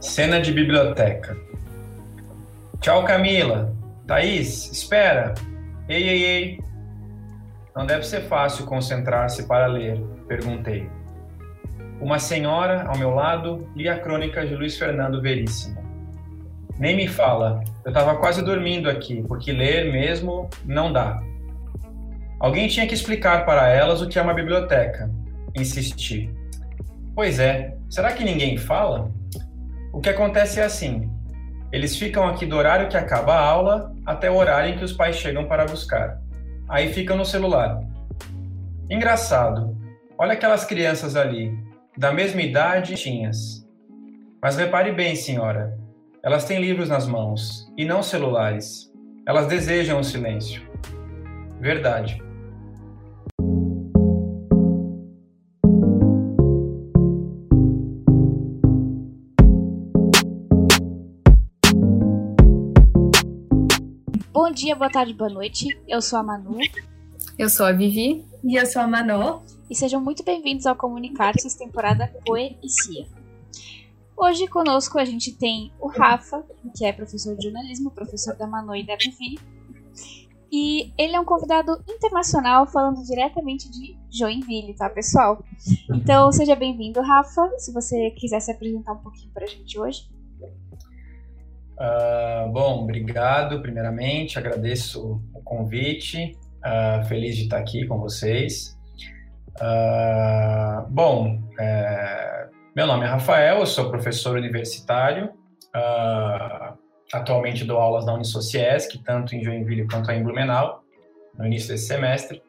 Cena de biblioteca. Tchau, Camila. Thaís, espera. Ei, ei, ei. Não deve ser fácil concentrar-se para ler, perguntei. Uma senhora ao meu lado lia a crônica de Luiz Fernando Veríssimo. Nem me fala, eu estava quase dormindo aqui, porque ler mesmo não dá. Alguém tinha que explicar para elas o que é uma biblioteca. Insisti. Pois é, será que ninguém fala? O que acontece é assim: eles ficam aqui do horário que acaba a aula até o horário em que os pais chegam para buscar. Aí ficam no celular. Engraçado. Olha aquelas crianças ali, da mesma idade tinhas. Mas repare bem, senhora. Elas têm livros nas mãos e não celulares. Elas desejam o silêncio. Verdade. Bom dia, boa tarde, boa noite. Eu sou a Manu. Eu sou a Vivi. E eu sou a Manu. E sejam muito bem-vindos ao Comunicar-se, temporada Poesia. Hoje conosco a gente tem o Rafa, que é professor de jornalismo, professor da Manu e da Vivi. E ele é um convidado internacional falando diretamente de Joinville, tá, pessoal? Então seja bem-vindo, Rafa. Se você quiser se apresentar um pouquinho pra gente hoje. Uh, bom, obrigado, primeiramente, agradeço o convite, uh, feliz de estar aqui com vocês. Uh, bom, é, meu nome é Rafael, eu sou professor universitário, atualmente dou aulas na Unisociesc, tanto em Joinville quanto em Blumenau, no início desse semestre.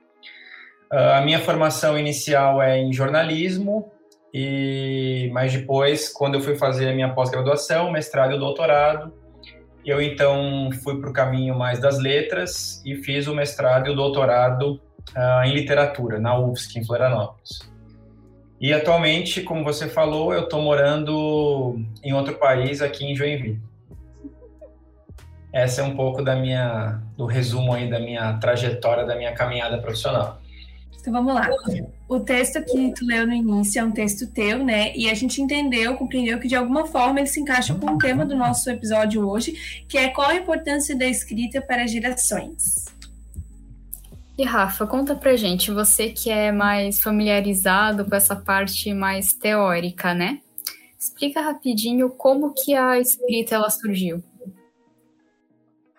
a minha formação inicial é em jornalismo, e mas depois, quando eu fui fazer a minha pós-graduação, mestrado e doutorado, eu então fui para o caminho mais das letras e fiz o mestrado e o doutorado uh, em literatura na UFSC em Florianópolis. E atualmente, como você falou, eu estou morando em outro país aqui em Joinville. Essa é um pouco da minha do resumo aí da minha trajetória, da minha caminhada profissional. Então vamos lá. O texto que tu leu no início é um texto teu, né? E a gente entendeu, compreendeu que de alguma forma ele se encaixa com o tema do nosso episódio hoje, que é qual a importância da escrita para gerações. E Rafa, conta pra gente, você que é mais familiarizado com essa parte mais teórica, né? Explica rapidinho como que a escrita ela surgiu.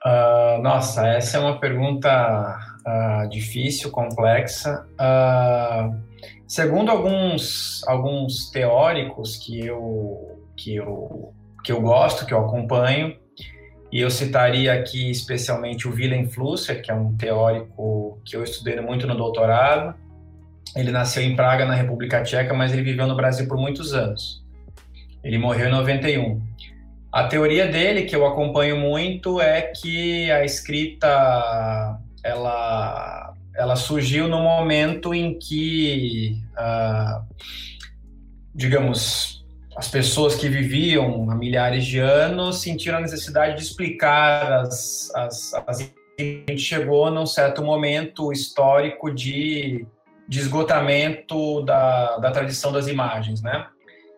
Uh, nossa, essa é uma pergunta uh, difícil, complexa. Uh, segundo alguns, alguns teóricos que eu, que, eu, que eu gosto, que eu acompanho, e eu citaria aqui especialmente o Willem Flusser, que é um teórico que eu estudei muito no doutorado. Ele nasceu em Praga, na República Tcheca, mas ele viveu no Brasil por muitos anos. Ele morreu em 91. A teoria dele, que eu acompanho muito, é que a escrita ela, ela surgiu no momento em que, uh, digamos, as pessoas que viviam há milhares de anos sentiram a necessidade de explicar as, as, as a gente chegou num certo momento histórico de, de esgotamento da, da tradição das imagens, né?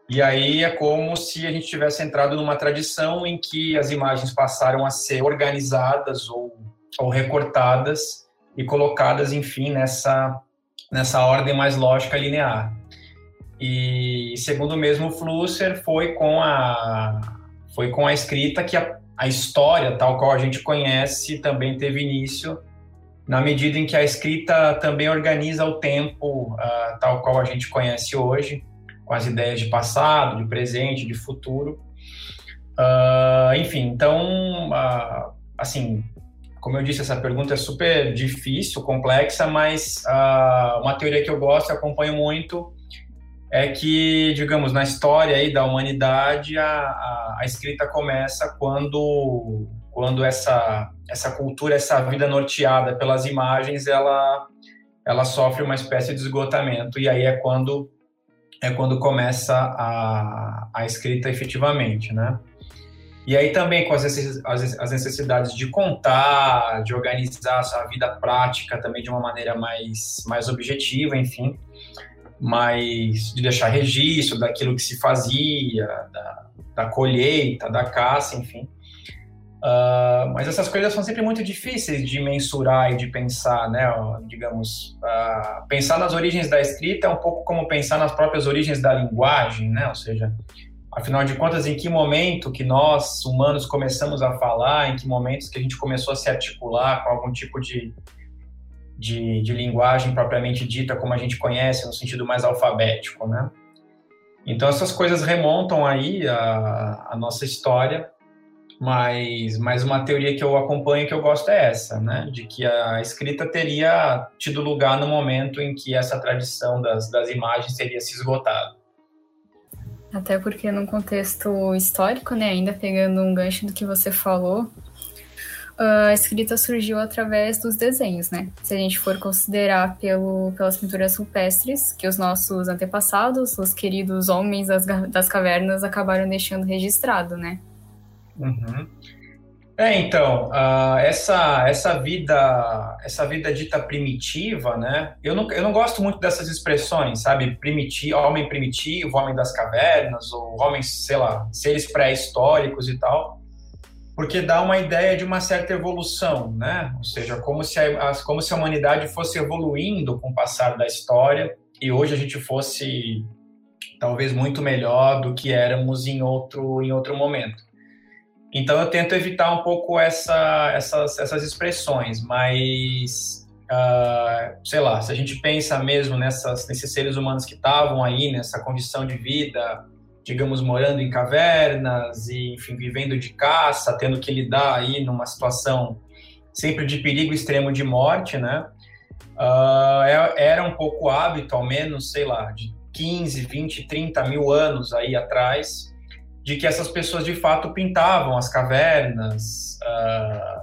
E aí é como se a gente tivesse entrado numa tradição em que as imagens passaram a ser organizadas ou ou recortadas e colocadas, enfim, nessa, nessa ordem mais lógica linear. E segundo o mesmo Flusser, foi com a, foi com a escrita que a, a história, tal qual a gente conhece, também teve início, na medida em que a escrita também organiza o tempo, uh, tal qual a gente conhece hoje, com as ideias de passado, de presente, de futuro. Uh, enfim, então, uh, assim, como eu disse, essa pergunta é super difícil, complexa, mas uh, uma teoria que eu gosto e acompanho muito é que, digamos, na história aí da humanidade, a, a, a escrita começa quando, quando essa, essa cultura, essa vida norteada pelas imagens, ela, ela sofre uma espécie de esgotamento, e aí é quando, é quando começa a, a escrita efetivamente, né? E aí também com as necessidades de contar, de organizar a vida prática também de uma maneira mais, mais objetiva, enfim, mais de deixar registro daquilo que se fazia, da, da colheita, da caça, enfim. Uh, mas essas coisas são sempre muito difíceis de mensurar e de pensar, né? Digamos, uh, pensar nas origens da escrita é um pouco como pensar nas próprias origens da linguagem, né? Ou seja, afinal de contas, em que momento que nós, humanos, começamos a falar, em que momentos que a gente começou a se articular com algum tipo de, de, de linguagem propriamente dita, como a gente conhece, no sentido mais alfabético, né? Então, essas coisas remontam aí a, a nossa história mas, mas uma teoria que eu acompanho que eu gosto é essa, né? De que a escrita teria tido lugar no momento em que essa tradição das, das imagens teria se esgotado. Até porque num contexto histórico, né, ainda pegando um gancho do que você falou, a escrita surgiu através dos desenhos, né? Se a gente for considerar pelo, pelas pinturas rupestres, que os nossos antepassados, os queridos homens das, das cavernas, acabaram deixando registrado, né? Uhum. É, então, uh, essa, essa vida essa vida dita primitiva, né? Eu não, eu não gosto muito dessas expressões, sabe? Primitivo, homem primitivo, homem das cavernas, ou homens, sei lá, seres pré-históricos e tal, porque dá uma ideia de uma certa evolução, né? Ou seja, como se a, como se a humanidade fosse evoluindo com o passar da história e hoje a gente fosse talvez muito melhor do que éramos em outro, em outro momento. Então eu tento evitar um pouco essa, essas, essas expressões, mas uh, sei lá, se a gente pensa mesmo nessas, nesses seres humanos que estavam aí nessa condição de vida, digamos, morando em cavernas e, enfim, vivendo de caça, tendo que lidar aí numa situação sempre de perigo extremo de morte, né? Uh, era um pouco hábito, ao menos, sei lá, de 15, 20, 30 mil anos aí atrás, de que essas pessoas de fato pintavam as cavernas, uh,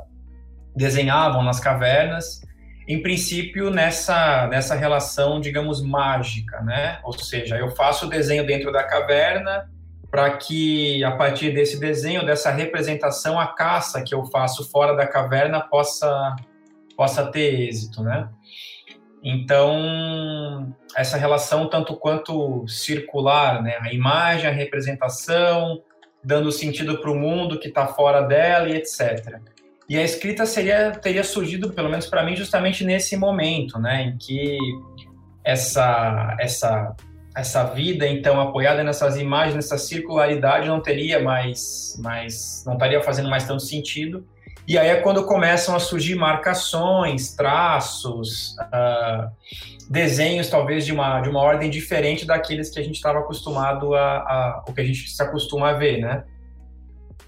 desenhavam nas cavernas, em princípio nessa nessa relação, digamos, mágica, né? Ou seja, eu faço o desenho dentro da caverna para que a partir desse desenho, dessa representação, a caça que eu faço fora da caverna possa possa ter êxito, né? Então, essa relação tanto quanto circular, né? A imagem, a representação, dando sentido para o mundo que está fora dela e etc. E a escrita seria teria surgido, pelo menos para mim, justamente nesse momento, né, em que essa essa essa vida então apoiada nessas imagens, nessa circularidade não teria mais mais não estaria fazendo mais tanto sentido e aí é quando começam a surgir marcações, traços, uh, desenhos talvez de uma, de uma ordem diferente daqueles que a gente estava acostumado a, a, o que a gente se acostuma a ver, né?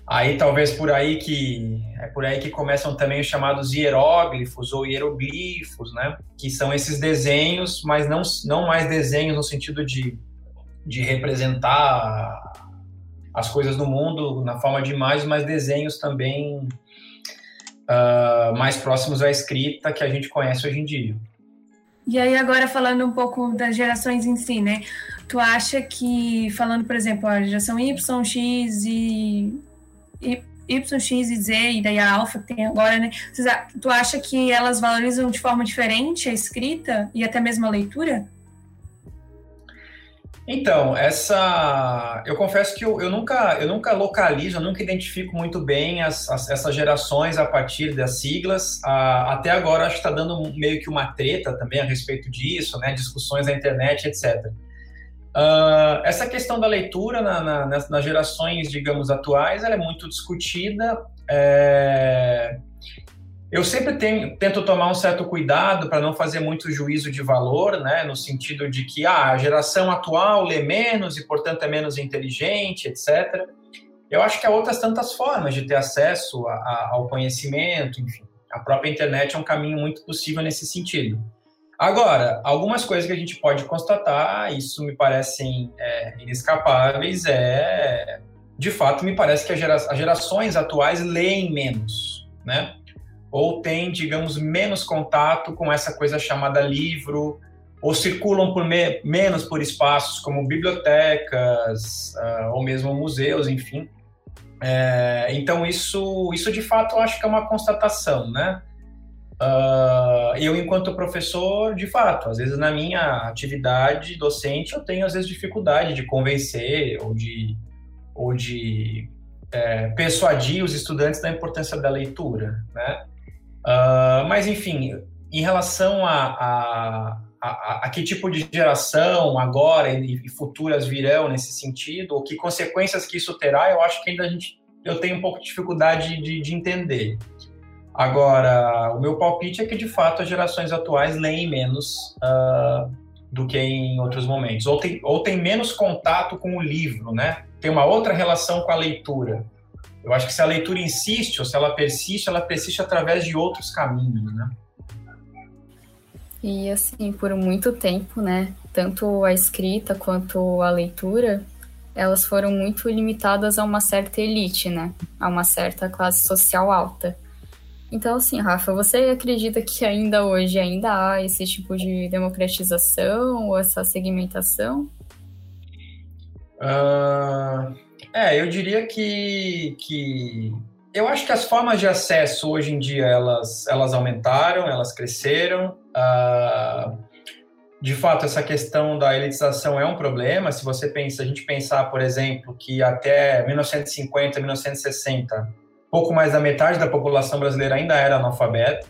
Aí talvez por aí que é por aí que começam também os chamados hieróglifos ou hieroglifos, né? Que são esses desenhos, mas não, não mais desenhos no sentido de, de representar as coisas do mundo na forma de imagens, mas desenhos também uh, mais próximos à escrita que a gente conhece hoje em dia. E aí, agora falando um pouco das gerações em si, né? Tu acha que, falando, por exemplo, a geração Y, X e. Y, X e Z, e daí a Alpha que tem agora, né? Tu acha que elas valorizam de forma diferente a escrita e até mesmo a leitura? Então, essa. Eu confesso que eu, eu, nunca, eu nunca localizo, eu nunca identifico muito bem as, as, essas gerações a partir das siglas. Ah, até agora, acho que está dando meio que uma treta também a respeito disso, né? Discussões na internet, etc. Ah, essa questão da leitura na, na, nas, nas, gerações, digamos, atuais, ela é muito discutida. É... Eu sempre tenho, tento tomar um certo cuidado para não fazer muito juízo de valor, né, no sentido de que ah, a geração atual lê menos e, portanto, é menos inteligente, etc. Eu acho que há outras tantas formas de ter acesso a, a, ao conhecimento, enfim. A própria internet é um caminho muito possível nesse sentido. Agora, algumas coisas que a gente pode constatar, isso me parecem é, inescapáveis, é de fato me parece que gera, as gerações atuais leem menos, né? Ou têm, digamos, menos contato com essa coisa chamada livro, ou circulam por me menos por espaços como bibliotecas, uh, ou mesmo museus, enfim. É, então, isso, isso de fato eu acho que é uma constatação, né? Uh, eu, enquanto professor, de fato, às vezes na minha atividade docente, eu tenho às vezes dificuldade de convencer ou de ou de é, persuadir os estudantes da importância da leitura, né? Uh, mas, enfim, em relação a, a, a, a, que tipo de geração agora e, e, futuras virão nesse sentido, ou que consequências que isso terá, eu acho que ainda a gente, eu tenho um pouco de dificuldade de, de entender. Agora, o meu palpite é que, de fato, as gerações atuais leem menos uh, do que em outros momentos, ou tem, ou tem menos contato com o livro, né? Tem uma outra relação com a leitura. Eu acho que se a leitura insiste ou se ela persiste, ela persiste através de outros caminhos, né? E assim, por muito tempo, né, tanto a escrita quanto a leitura, elas foram muito limitadas a uma certa elite, né, a uma certa classe social alta. Então, assim, Rafa, você acredita que ainda hoje ainda há esse tipo de democratização ou essa segmentação? Uh, é, eu diria que, que eu acho que as formas de acesso hoje em dia elas, elas aumentaram, elas cresceram. Uh, de fato, essa questão da elitização é um problema. Se você pensa, a gente pensar, por exemplo, que até 1950, 1960, pouco mais da metade da população brasileira ainda era analfabeta.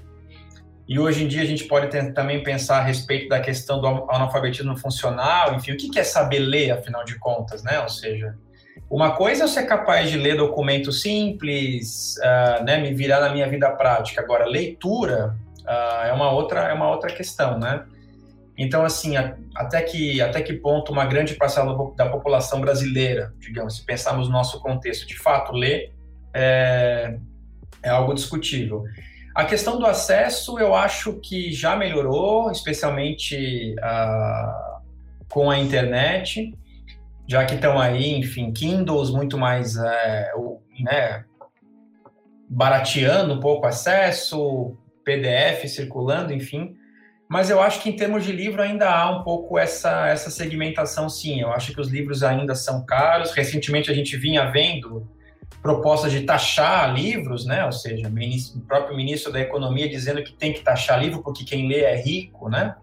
E hoje em dia a gente pode ter, também pensar a respeito da questão do analfabetismo funcional, enfim, o que é saber ler, afinal de contas, né? Ou seja, uma coisa é ser capaz de ler documentos simples, uh, né, me virar na minha vida prática. Agora, leitura uh, é uma outra é uma outra questão, né? Então, assim, a, até que até que ponto uma grande parcela da população brasileira, digamos, se pensarmos no nosso contexto, de fato lê, é, é algo discutível. A questão do acesso, eu acho que já melhorou, especialmente uh, com a internet já que estão aí, enfim, Kindles muito mais, é, né, barateando um pouco o acesso, PDF circulando, enfim. Mas eu acho que em termos de livro ainda há um pouco essa, essa segmentação, sim. Eu acho que os livros ainda são caros. Recentemente a gente vinha vendo propostas de taxar livros, né? Ou seja, o próprio ministro da Economia dizendo que tem que taxar livro porque quem lê é rico, né?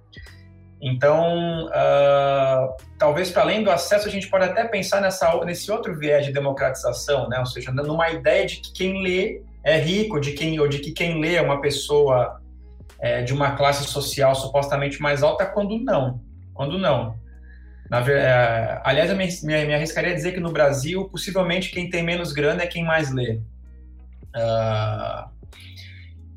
Então, uh, talvez para além do acesso, a gente pode até pensar nessa, nesse outro viés de democratização, né? ou seja, numa ideia de que quem lê é rico, de quem, ou de que quem lê é uma pessoa é, de uma classe social supostamente mais alta, quando não. Quando não. Na, é, aliás, eu me, me, me, arriscaria a dizer que no Brasil, possivelmente quem tem menos grana é quem mais lê. Uh,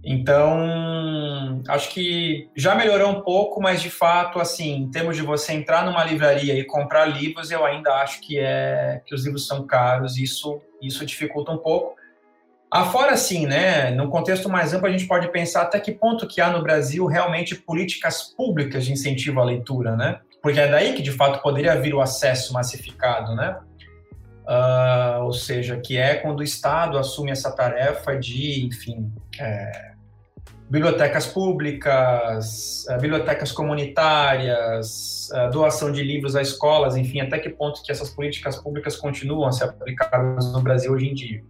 então, acho que já melhorou um pouco, mas de fato, assim, em termos de você entrar numa livraria e comprar livros, eu ainda acho que é que os livros são caros, isso isso dificulta um pouco. Afora, assim, né, num contexto mais amplo, a gente pode pensar até que ponto que há no Brasil realmente políticas públicas de incentivo à leitura, né? Porque é daí que, de fato, poderia vir o acesso massificado, né? Uh, ou seja, que é quando o Estado assume essa tarefa de, enfim, é, bibliotecas públicas, eh, bibliotecas comunitárias, eh, doação de livros a escolas, enfim, até que ponto que essas políticas públicas continuam a ser aplicadas no Brasil hoje em dia.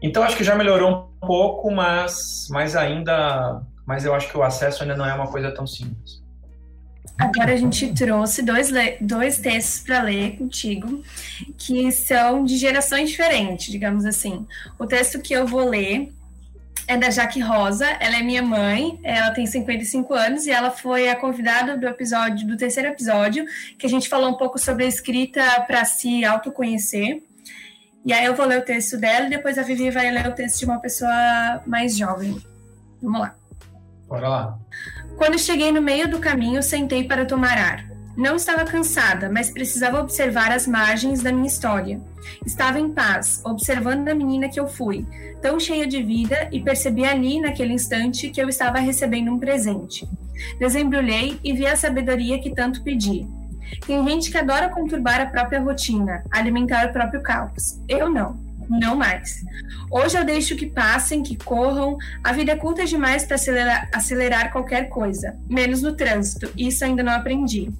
Então acho que já melhorou um pouco, mas, mas ainda, mas eu acho que o acesso ainda não é uma coisa tão simples. Agora a gente trouxe dois, dois textos para ler contigo, que são de gerações diferentes, digamos assim. O texto que eu vou ler é da Jaque Rosa, ela é minha mãe, ela tem 55 anos e ela foi a convidada do episódio, do terceiro episódio, que a gente falou um pouco sobre a escrita para se autoconhecer. E aí eu vou ler o texto dela e depois a Vivi vai ler o texto de uma pessoa mais jovem. Vamos lá. Bora lá. Quando cheguei no meio do caminho, sentei para tomar ar. Não estava cansada, mas precisava observar as margens da minha história. Estava em paz, observando a menina que eu fui, tão cheia de vida, e percebi ali, naquele instante, que eu estava recebendo um presente. Desembrulhei e vi a sabedoria que tanto pedi. Tem gente que adora conturbar a própria rotina, alimentar o próprio caos. Eu não. Não mais. Hoje eu deixo que passem, que corram. A vida é curta demais para acelerar, acelerar qualquer coisa, menos no trânsito. Isso ainda não aprendi.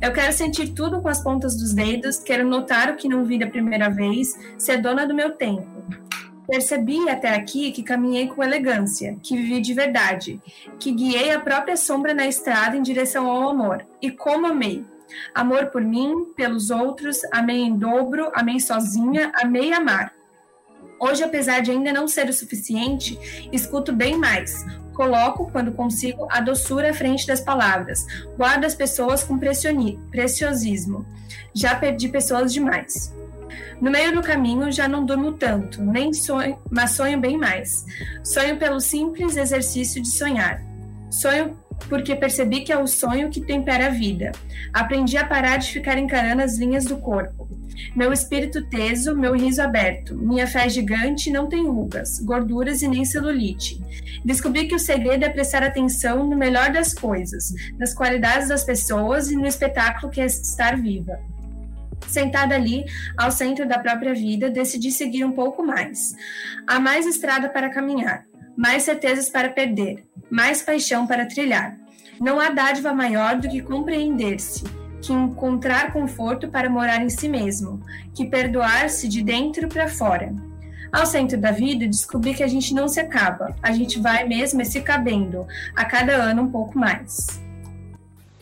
Eu quero sentir tudo com as pontas dos dedos, quero notar o que não vi da primeira vez, ser dona do meu tempo. Percebi até aqui que caminhei com elegância, que vivi de verdade, que guiei a própria sombra na estrada em direção ao amor. E como amei! Amor por mim, pelos outros, amei em dobro, amei sozinha, amei amar. Hoje, apesar de ainda não ser o suficiente, escuto bem mais. Coloco, quando consigo, a doçura à frente das palavras. Guardo as pessoas com preciosismo. Já perdi pessoas demais. No meio do caminho já não durmo tanto, nem sonho, mas sonho bem mais. Sonho pelo simples exercício de sonhar. Sonho porque percebi que é o sonho que tempera a vida. Aprendi a parar de ficar encarando as linhas do corpo. Meu espírito teso, meu riso aberto. Minha fé gigante não tem rugas, gorduras e nem celulite. Descobri que o segredo é prestar atenção no melhor das coisas, nas qualidades das pessoas e no espetáculo que é estar viva. Sentada ali, ao centro da própria vida, decidi seguir um pouco mais. Há mais estrada para caminhar, mais certezas para perder, mais paixão para trilhar. Não há dádiva maior do que compreender-se, que encontrar conforto para morar em si mesmo, que perdoar-se de dentro para fora. Ao centro da vida, descobri que a gente não se acaba, a gente vai mesmo se cabendo, a cada ano um pouco mais.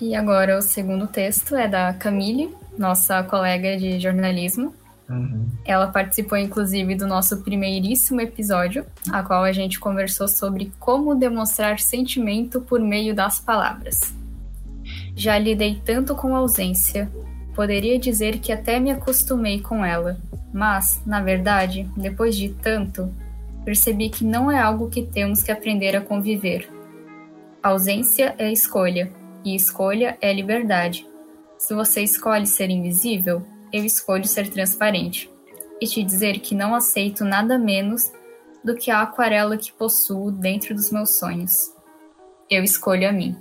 E agora o segundo texto é da Camille, nossa colega de jornalismo. Uhum. Ela participou, inclusive, do nosso primeiríssimo episódio, a qual a gente conversou sobre como demonstrar sentimento por meio das palavras. Já lidei tanto com a ausência, poderia dizer que até me acostumei com ela, mas, na verdade, depois de tanto, percebi que não é algo que temos que aprender a conviver. Ausência é escolha, e escolha é liberdade. Se você escolhe ser invisível, eu escolho ser transparente e te dizer que não aceito nada menos do que a aquarela que possuo dentro dos meus sonhos. Eu escolho a mim.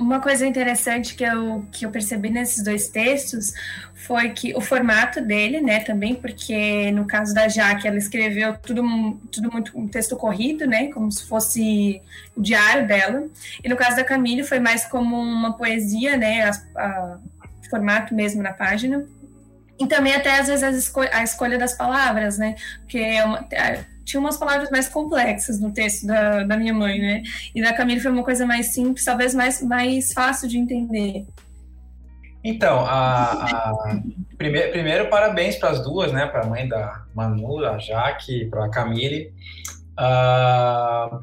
Uma coisa interessante que eu, que eu percebi nesses dois textos foi que o formato dele, né, também, porque no caso da Jaque, ela escreveu tudo, tudo muito um texto corrido, né, como se fosse o diário dela, e no caso da Camille foi mais como uma poesia, né, a, a formato mesmo na página. E também até às vezes a, esco a escolha das palavras, né, porque é uma, tinha umas palavras mais complexas no texto da, da minha mãe, né? E da Camille foi uma coisa mais simples, talvez mais, mais fácil de entender. Então, a, a primeiro, primeiro, parabéns para as duas, né? Para a mãe da Manu, a Jaque, para a Camille. Uh,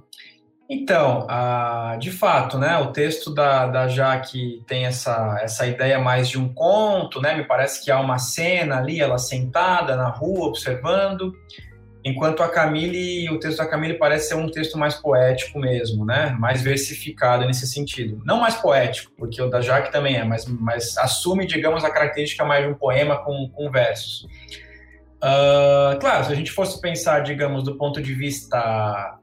então, uh, de fato, né? O texto da, da Jaque tem essa, essa ideia mais de um conto, né? Me parece que há uma cena ali, ela sentada na rua, observando. Enquanto a Camille, o texto da Camille parece ser um texto mais poético mesmo, né? Mais versificado nesse sentido. Não mais poético, porque o da Jaque também é, mas, mas assume, digamos, a característica mais de um poema com, com versos. Uh, claro, se a gente fosse pensar, digamos, do ponto de vista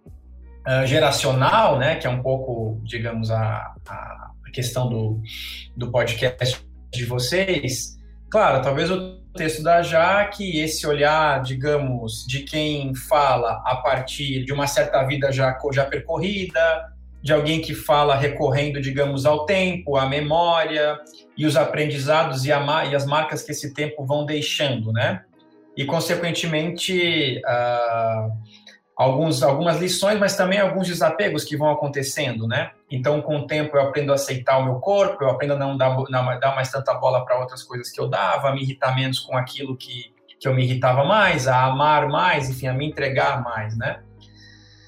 uh, geracional, né? Que é um pouco, digamos, a, a questão do, do podcast de vocês, claro, talvez o texto da Jaque, esse olhar, digamos, de quem fala a partir de uma certa vida já, já percorrida, de alguém que fala recorrendo, digamos, ao tempo, à memória e os aprendizados e, a, e as marcas que esse tempo vão deixando, né? E, consequentemente, uh, alguns, algumas lições, mas também alguns desapegos que vão acontecendo, né? Então, com o tempo, eu aprendo a aceitar o meu corpo, eu aprendo a não dar, não, dar mais tanta bola para outras coisas que eu dava, a me irritar menos com aquilo que, que eu me irritava mais, a amar mais, enfim, a me entregar mais, né?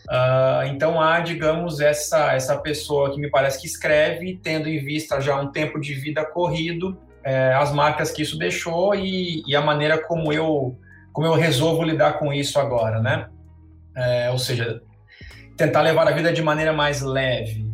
Uh, então há, digamos, essa, essa pessoa que me parece que escreve, tendo em vista já um tempo de vida corrido, é, as marcas que isso deixou e, e, a maneira como eu, como eu resolvo lidar com isso agora, né? É, ou seja, tentar levar a vida de maneira mais leve.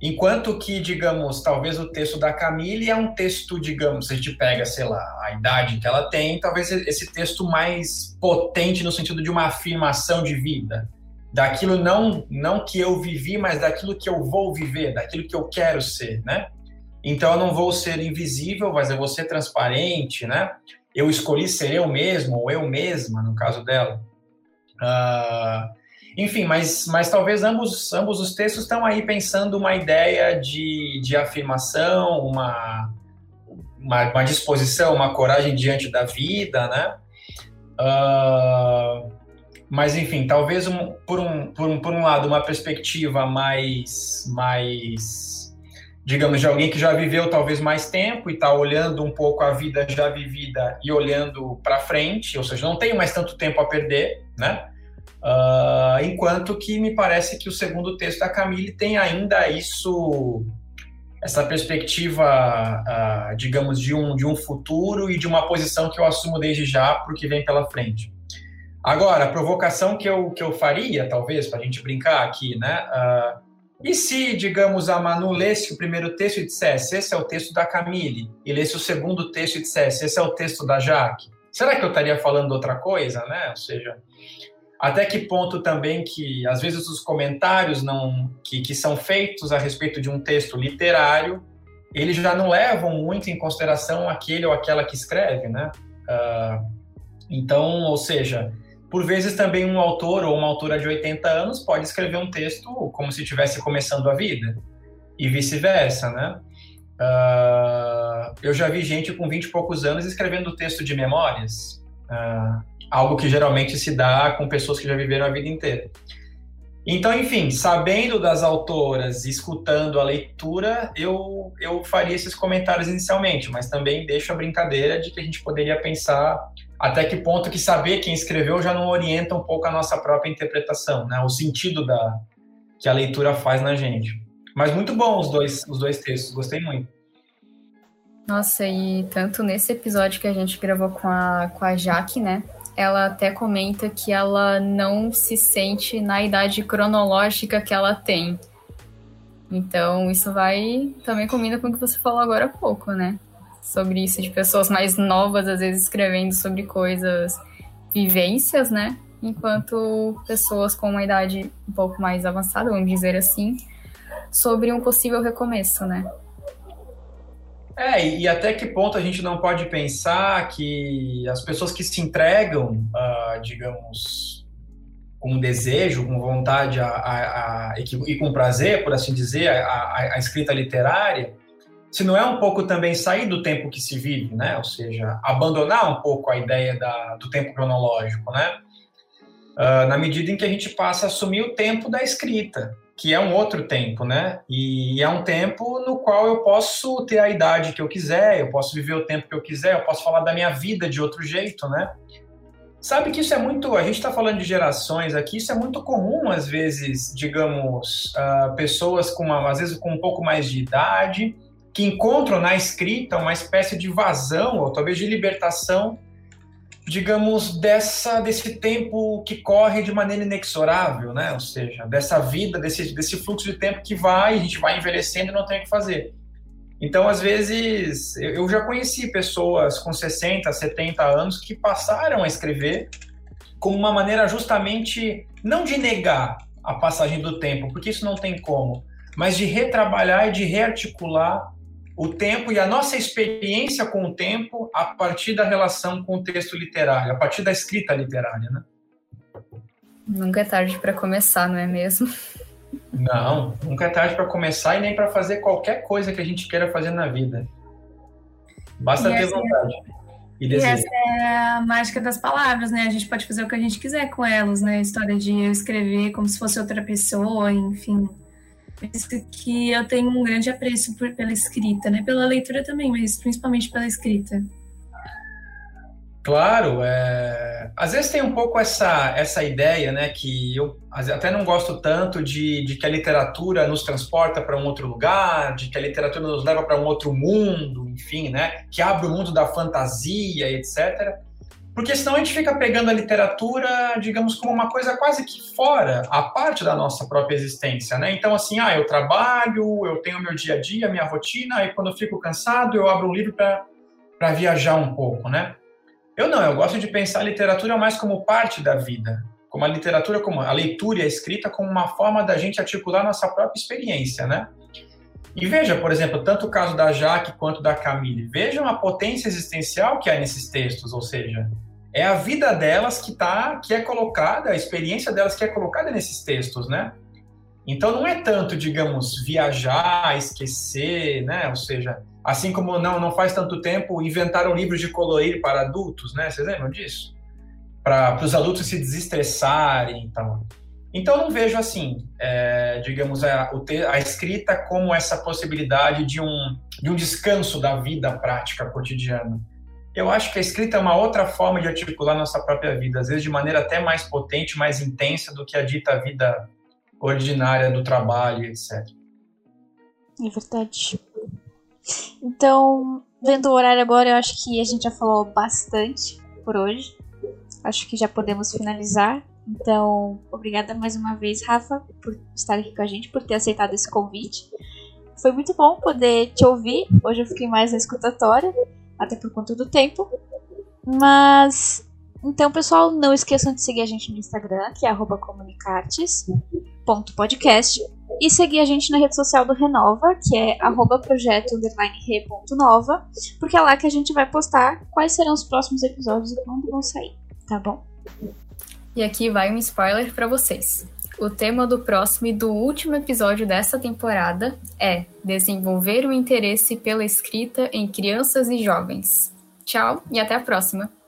Enquanto que, digamos, talvez o texto da Camille é um texto, digamos, se a gente pega, sei lá, a idade que ela tem, talvez esse texto mais potente no sentido de uma afirmação de vida. Daquilo não, não que eu vivi, mas daquilo que eu vou viver, daquilo que eu quero ser, né? Então eu não vou ser invisível, mas eu vou ser transparente, né? Eu escolhi ser eu mesmo, ou eu mesma, no caso dela. Uh, enfim, mas, mas talvez ambos, ambos os textos estão aí pensando uma ideia de, de afirmação, uma, uma, uma disposição, uma coragem diante da vida, né? Uh, mas enfim, talvez um, por, um, por, um, por um lado uma perspectiva mais, mais digamos, de alguém que já viveu talvez mais tempo e está olhando um pouco a vida já vivida e olhando para frente, ou seja, não tenho mais tanto tempo a perder, né? Uh, enquanto que me parece que o segundo texto da Camille tem ainda isso, essa perspectiva, uh, digamos, de um, de um futuro e de uma posição que eu assumo desde já para o que vem pela frente. Agora, a provocação que eu, que eu faria, talvez, para a gente brincar aqui, né? Uh, e se, digamos, a Manu lesse o primeiro texto e dissesse, esse é o texto da Camille, e lesse o segundo texto e dissesse, esse é o texto da Jaque? Será que eu estaria falando outra coisa, né? Ou seja, até que ponto também que, às vezes, os comentários não que, que são feitos a respeito de um texto literário, eles já não levam muito em consideração aquele ou aquela que escreve, né? Uh, então, ou seja, por vezes também um autor ou uma autora de 80 anos pode escrever um texto como se estivesse começando a vida e vice-versa, né? Uh, eu já vi gente com 20 e poucos anos escrevendo texto de memórias, uh, algo que geralmente se dá com pessoas que já viveram a vida inteira. Então, enfim, sabendo das autoras, escutando a leitura, eu, eu faria esses comentários inicialmente, mas também deixo a brincadeira de que a gente poderia pensar até que ponto que saber quem escreveu já não orienta um pouco a nossa própria interpretação, né? O sentido da que a leitura faz na gente. Mas muito bom os dois, os dois textos, gostei muito. Nossa, e tanto nesse episódio que a gente gravou com a, com a Jaque, né? Ela até comenta que ela não se sente na idade cronológica que ela tem. Então, isso vai também combina com o que você falou agora há pouco, né? sobre isso, de pessoas mais novas, às vezes, escrevendo sobre coisas, vivências, né? Enquanto pessoas com uma idade um pouco mais avançada, vamos dizer assim, sobre um possível recomeço, né? É, e até que ponto a gente não pode pensar que as pessoas que se entregam, uh, digamos, com desejo, com vontade a, a, a, e com prazer, por assim dizer, a, escrita literária, se não é um pouco também sair do tempo que se vive, né? Ou seja, abandonar um pouco a ideia da, do tempo cronológico, né? Uh, na medida em que a gente passa a assumir o tempo da escrita, que é um outro tempo, né? E é um tempo no qual eu posso ter a idade que eu quiser, eu posso viver o tempo que eu quiser, eu posso falar da minha vida de outro jeito, né? Sabe que isso é muito. A gente está falando de gerações aqui, isso é muito comum, às vezes, digamos, uh, pessoas com uma, às vezes com um pouco mais de idade que encontram na escrita uma espécie de vazão, ou talvez de libertação, digamos, dessa, desse tempo que corre de maneira inexorável, né? Ou seja, dessa vida, desse, desse fluxo de tempo que vai, a gente vai envelhecendo e não tem o que fazer. Então, às vezes, eu já conheci pessoas com 60, 70 anos que passaram a escrever como uma maneira justamente não de negar a passagem do tempo, porque isso não tem como, mas de retrabalhar e de rearticular o tempo e a nossa experiência com o tempo a partir da relação com o texto literário, a partir da escrita literária, né? Nunca é tarde para começar, não é mesmo? Não, nunca é tarde para começar e nem para fazer qualquer coisa que a gente queira fazer na vida. Basta e ter vontade. E, e essa é a mágica das palavras, né? A gente pode fazer o que a gente quiser com elas, né? A história de eu escrever como se fosse outra pessoa, enfim isso que eu tenho um grande apreço por, pela escrita, né? Pela leitura também, mas principalmente pela escrita. Claro, é... às vezes tem um pouco essa, essa ideia, né, que eu até não gosto tanto de, de que a literatura nos transporta para um outro lugar, de que a literatura nos leva para um outro mundo, enfim, né, que abre o mundo da fantasia, etc. Porque senão a gente fica pegando a literatura, digamos, como uma coisa quase que fora, a parte da nossa própria existência, né? Então, assim, ah, eu trabalho, eu tenho meu dia a dia, minha rotina, e quando eu fico cansado, eu abro um livro para viajar um pouco, né? Eu não, eu gosto de pensar a literatura mais como parte da vida, como a literatura, como a leitura e a escrita como uma forma da gente articular nossa própria experiência, né? E veja, por exemplo, tanto o caso da Jaque quanto da Camille. Vejam a potência existencial que há nesses textos, ou seja, é a vida delas que tá, que é colocada, a experiência delas que é colocada nesses textos, né? Então não é tanto, digamos, viajar, esquecer, né? Ou seja, assim como não não faz tanto tempo inventaram livros de colorir para adultos, né? Vocês lembram disso? Para os adultos se desestressarem, então. Então, não vejo assim, é, digamos, a, a, escrita como essa possibilidade de um, de um descanso da vida prática cotidiana. Eu acho que a escrita é uma outra forma de articular nossa própria vida, às vezes de maneira até mais potente, mais intensa do que a dita vida ordinária do trabalho, etc. É verdade. Então, vendo o horário agora, eu acho que a gente já falou bastante por hoje. Acho que já podemos finalizar. Então, obrigada mais uma vez, Rafa, por estar aqui com a gente, por ter aceitado esse convite. Foi muito bom poder te ouvir. Hoje eu fiquei mais na escutatória, até por conta do tempo. Mas, então, pessoal, não esqueçam de seguir a gente no Instagram, que é comunicartes.podcast. E seguir a gente na rede social do Renova, que é projeto_re.nova, porque é lá que a gente vai postar quais serão os próximos episódios e quando vão sair, tá bom? E aqui vai um spoiler para vocês. O tema do próximo e do último episódio dessa temporada é desenvolver o interesse pela escrita em crianças e jovens. Tchau e até a próxima!